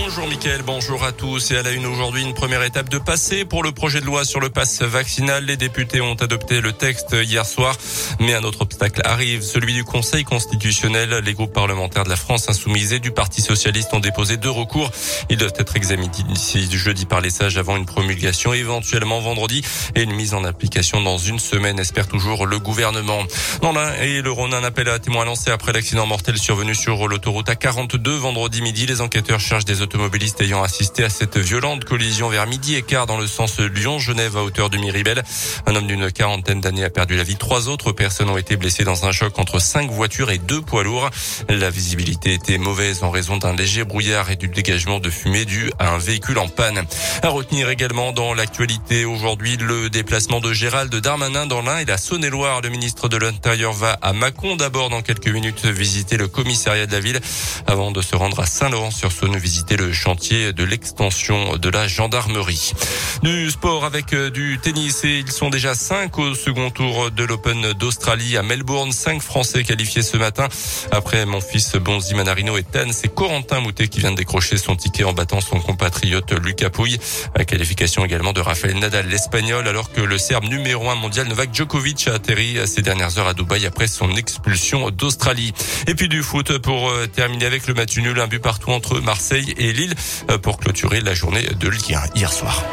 Bonjour Mickaël, bonjour à tous. Et à la une aujourd'hui, une première étape de passé pour le projet de loi sur le pass vaccinal. Les députés ont adopté le texte hier soir, mais un autre obstacle arrive, celui du Conseil constitutionnel. Les groupes parlementaires de la France insoumise et du Parti socialiste ont déposé deux recours. Ils doivent être examinés d'ici jeudi par les sages avant une promulgation, éventuellement vendredi, et une mise en application dans une semaine, espère toujours le gouvernement. Dans l'un et le Rhône, un appel à témoins lancé après l'accident mortel survenu sur l'autoroute A42 vendredi midi. Les enquêteurs cherchent des automobilistes ayant assisté à cette violente collision vers midi et quart dans le sens Lyon-Genève à hauteur de Miribel. Un homme d'une quarantaine d'années a perdu la vie. Trois autres personnes ont été blessées dans un choc entre cinq voitures et deux poids lourds. La visibilité était mauvaise en raison d'un léger brouillard et du dégagement de fumée dû à un véhicule en panne. À retenir également dans l'actualité aujourd'hui le déplacement de Gérald Darmanin dans l'Ain et la Saône-et-Loire. Le ministre de l'Intérieur va à Mâcon d'abord dans quelques minutes visiter le commissariat de la ville avant de se rendre à Saint-Laurent-sur-Saône visiter le chantier de l'extension de la gendarmerie. Du sport avec euh, du tennis et ils sont déjà cinq au second tour de l'Open d'Australie à Melbourne. Cinq Français qualifiés ce matin. Après mon fils Bonzi Manarino et Tan, c'est Corentin Moutet qui vient de décrocher son ticket en battant son compatriote Lucas Pouille. La qualification également de Rafael Nadal, l'Espagnol, alors que le Serbe numéro un mondial Novak Djokovic a atterri ces dernières heures à Dubaï après son expulsion d'Australie. Et puis du foot pour euh, terminer avec le match nul, un but partout entre Marseille et Lille euh, pour clôturer la journée de Ligue 1 hier soir.